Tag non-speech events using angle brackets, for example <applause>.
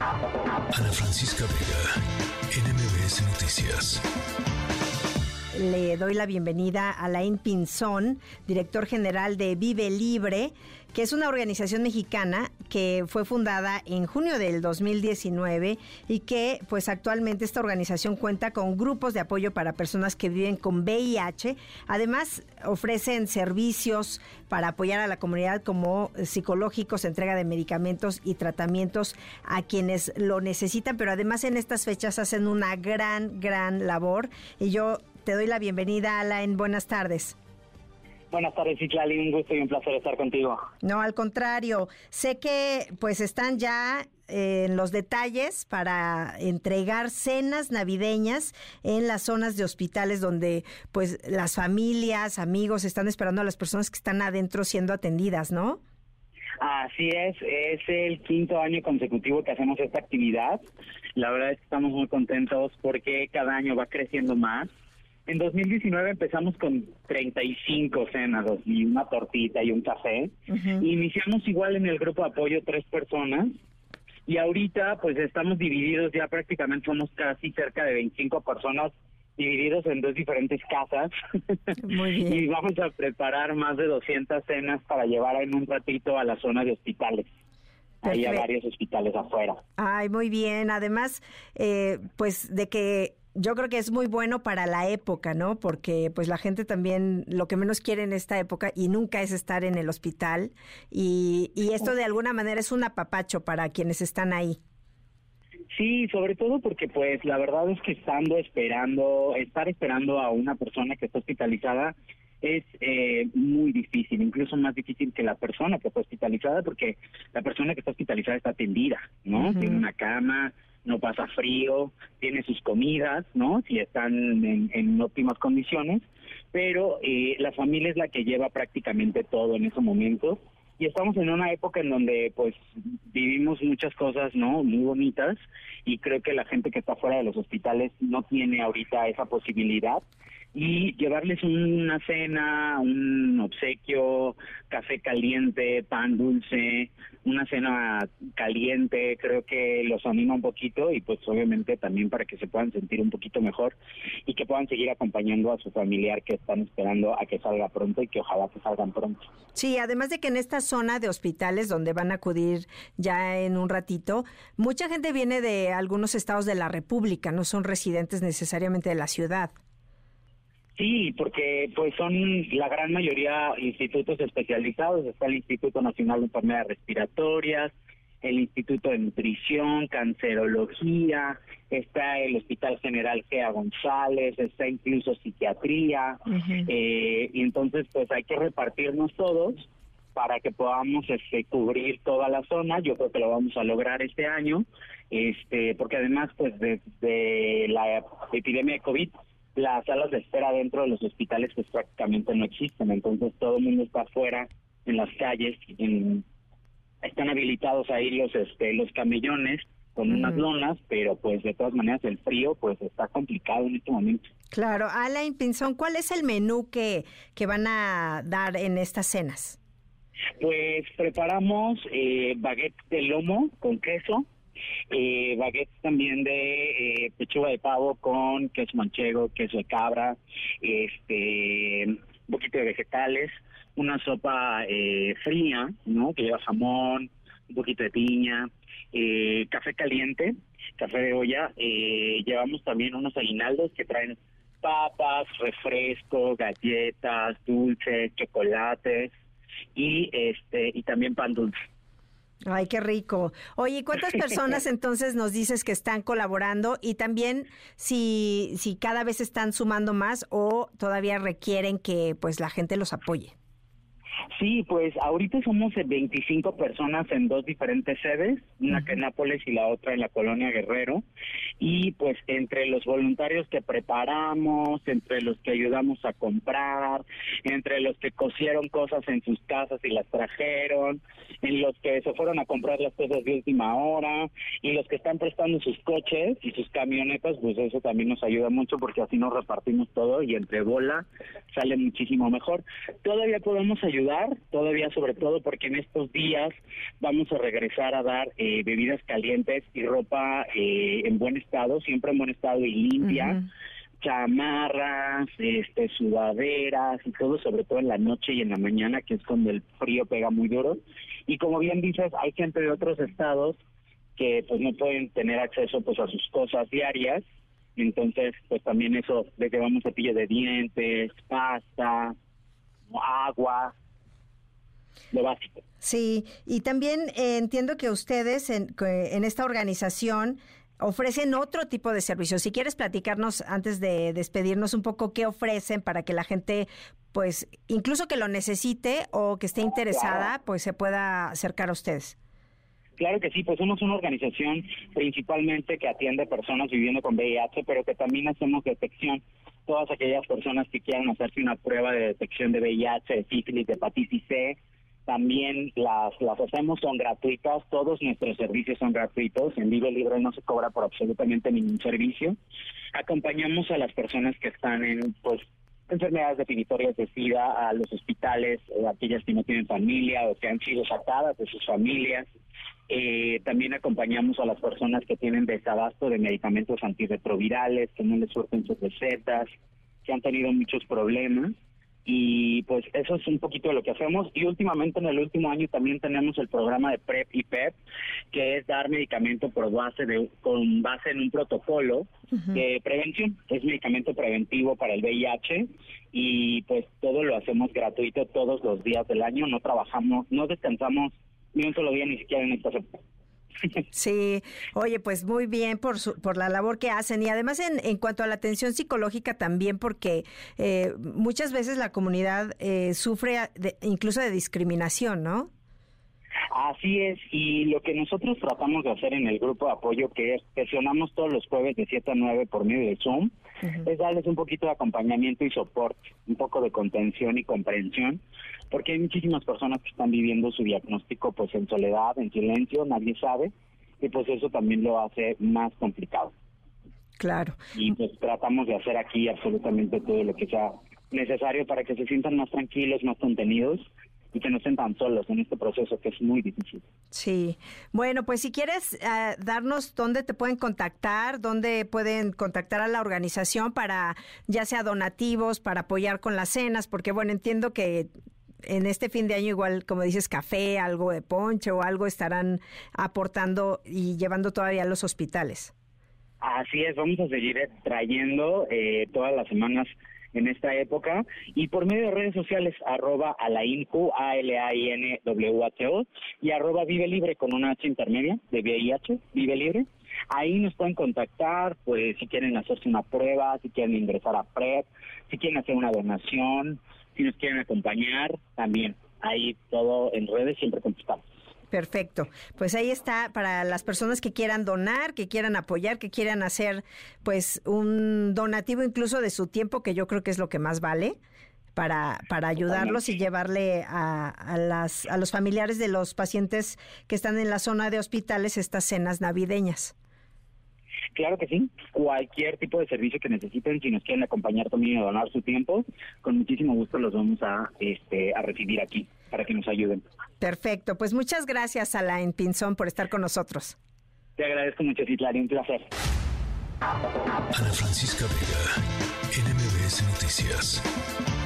Ana Francisca Vega, NMBS Noticias. Le doy la bienvenida a Lain Pinzón, director general de Vive Libre, que es una organización mexicana que fue fundada en junio del 2019 y que pues actualmente esta organización cuenta con grupos de apoyo para personas que viven con VIH. Además ofrecen servicios para apoyar a la comunidad como psicológicos, entrega de medicamentos y tratamientos a quienes lo necesitan, pero además en estas fechas hacen una gran, gran labor y yo te doy la bienvenida, Alain. Buenas tardes. Buenas tardes, Citlali. Un gusto y un placer estar contigo. No, al contrario. Sé que pues están ya eh, en los detalles para entregar cenas navideñas en las zonas de hospitales donde pues las familias, amigos están esperando a las personas que están adentro siendo atendidas, ¿no? Así es, es el quinto año consecutivo que hacemos esta actividad. La verdad es que estamos muy contentos porque cada año va creciendo más. En 2019 empezamos con 35 cenas y una tortita y un café. Iniciamos igual en el grupo de apoyo tres personas y ahorita pues estamos divididos, ya prácticamente somos casi cerca de 25 personas divididos en dos diferentes casas. <laughs> y vamos a preparar más de 200 cenas para llevar en un ratito a la zona de hospitales. Hay varios hospitales afuera. Ay, muy bien. Además, eh, pues de que yo creo que es muy bueno para la época, ¿no? Porque pues la gente también lo que menos quiere en esta época y nunca es estar en el hospital y, y esto de alguna manera es un apapacho para quienes están ahí. Sí, sobre todo porque pues la verdad es que estando esperando, estar esperando a una persona que está hospitalizada es eh, muy difícil, incluso más difícil que la persona que está hospitalizada, porque la persona que está hospitalizada está atendida, ¿no? Tiene una cama, no pasa frío, tiene sus comidas, ¿no? Si están en, óptimas condiciones, pero eh, la familia es la que lleva prácticamente todo en ese momento y estamos en una época en donde pues vivimos muchas cosas, ¿no? Muy bonitas y creo que la gente que está fuera de los hospitales no tiene ahorita esa posibilidad y llevarles una cena, un obsequio, café caliente, pan dulce, una cena caliente, creo que los anima un poquito y pues obviamente también para que se puedan sentir un poquito mejor y que puedan seguir acompañando a su familiar que están esperando a que salga pronto y que ojalá que salgan pronto. Sí, además de que en esta zona de hospitales donde van a acudir ya en un ratito, mucha gente viene de algunos estados de la República, no son residentes necesariamente de la ciudad. Sí, porque pues son la gran mayoría institutos especializados. Está el Instituto Nacional de Enfermedades Respiratorias, el Instituto de Nutrición, Cancerología, está el Hospital General Gea González, está incluso psiquiatría, eh, y entonces pues hay que repartirnos todos para que podamos este, cubrir toda la zona. Yo creo que lo vamos a lograr este año, este, porque además pues desde la epidemia de COVID las salas de espera dentro de los hospitales pues prácticamente no existen, entonces todo el mundo está afuera en las calles, están habilitados ahí los este los camellones con unas lonas, pero pues de todas maneras el frío pues está complicado en este momento. Claro, Alain Pinzón, ¿cuál es el menú que, que van a dar en estas cenas? Pues preparamos eh, baguette de lomo con queso, eh, baguettes también de eh, pechuga de pavo con queso manchego, queso de cabra, este, un poquito de vegetales, una sopa eh, fría, ¿no? Que lleva jamón, un poquito de piña, eh, café caliente, café de olla, eh, llevamos también unos aguinaldos que traen papas, refresco, galletas, dulces, chocolates y este y también pan dulce. Ay, qué rico. Oye, ¿cuántas personas <laughs> entonces nos dices que están colaborando y también si, si cada vez están sumando más o todavía requieren que pues la gente los apoye? Sí, pues ahorita somos 25 personas en dos diferentes sedes, una acá en Nápoles y la otra en la colonia Guerrero. Y pues entre los voluntarios que preparamos, entre los que ayudamos a comprar, entre los que cosieron cosas en sus casas y las trajeron, en los que se fueron a comprar las cosas de última hora y los que están prestando sus coches y sus camionetas, pues eso también nos ayuda mucho porque así nos repartimos todo y entre bola sale muchísimo mejor. Todavía podemos ayudar ayudar, todavía sobre todo porque en estos días vamos a regresar a dar eh, bebidas calientes y ropa eh, en buen estado, siempre en buen estado y limpia. chamarras, este, sudaderas y todo, sobre todo en la noche y en la mañana, que es cuando el frío pega muy duro. Y como bien dices, hay gente de otros estados que pues no pueden tener acceso pues a sus cosas diarias entonces, pues también eso, de que vamos cepillo de dientes, pasta, agua, lo básico. Sí, y también eh, entiendo que ustedes en, en esta organización ofrecen otro tipo de servicios. Si quieres platicarnos antes de despedirnos un poco qué ofrecen para que la gente, pues, incluso que lo necesite o que esté interesada, pues se pueda acercar a ustedes. Claro que sí, pues somos una organización principalmente que atiende personas viviendo con VIH, pero que también hacemos detección. Todas aquellas personas que quieran hacerse una prueba de detección de VIH, de sífilis, de hepatitis C, también las, las hacemos, son gratuitas, todos nuestros servicios son gratuitos, en Vive Libre no se cobra por absolutamente ningún servicio. Acompañamos a las personas que están en pues enfermedades definitorias de SIDA a los hospitales, eh, aquellas que no tienen familia o que han sido sacadas de sus familias. Eh, también acompañamos a las personas que tienen desabasto de medicamentos antirretrovirales, que no les surten sus recetas, que han tenido muchos problemas. Y pues eso es un poquito de lo que hacemos. Y últimamente, en el último año, también tenemos el programa de PrEP y PEP, que es dar medicamento por base de, con base en un protocolo de prevención. Es medicamento preventivo para el VIH y pues todo lo hacemos gratuito todos los días del año. No trabajamos, no descansamos ni un solo día ni siquiera en esta <laughs> Sí, oye, pues muy bien por, por la labor que hacen y además en, en cuanto a la atención psicológica también porque eh, muchas veces la comunidad eh, sufre incluso de discriminación, ¿no? Así es, y lo que nosotros tratamos de hacer en el grupo de apoyo, que es sesionamos todos los jueves de 7 a 9 por medio de Zoom, es darles un poquito de acompañamiento y soporte, un poco de contención y comprensión, porque hay muchísimas personas que están viviendo su diagnóstico pues en soledad, en silencio, nadie sabe, y pues eso también lo hace más complicado. Claro. Y pues tratamos de hacer aquí absolutamente todo lo que sea necesario para que se sientan más tranquilos, más contenidos y que no estén tan solos en este proceso que es muy difícil. Sí, bueno, pues si quieres eh, darnos dónde te pueden contactar, dónde pueden contactar a la organización para ya sea donativos, para apoyar con las cenas, porque bueno, entiendo que en este fin de año igual, como dices, café, algo de ponche o algo estarán aportando y llevando todavía a los hospitales. Así es, vamos a seguir trayendo eh, todas las semanas en esta época y por medio de redes sociales arroba alaincu, a l a i n w h o y arroba vive libre con una h intermedia de VIH, vive libre. Ahí nos pueden contactar, pues si quieren hacerse una prueba, si quieren ingresar a PrEP, si quieren hacer una donación, si nos quieren acompañar, también. Ahí todo en redes siempre contestamos. Perfecto. Pues ahí está para las personas que quieran donar, que quieran apoyar, que quieran hacer pues un donativo incluso de su tiempo, que yo creo que es lo que más vale. Para, para ayudarlos y llevarle a, a, las, a los familiares de los pacientes que están en la zona de hospitales estas cenas navideñas. Claro que sí, cualquier tipo de servicio que necesiten, si nos quieren acompañar también y donar su tiempo, con muchísimo gusto los vamos a, este, a recibir aquí para que nos ayuden. Perfecto, pues muchas gracias Alain Pinzón por estar con nosotros. Te agradezco mucho, Citlari, un placer. Ana Francisca Vega, NMBS Noticias.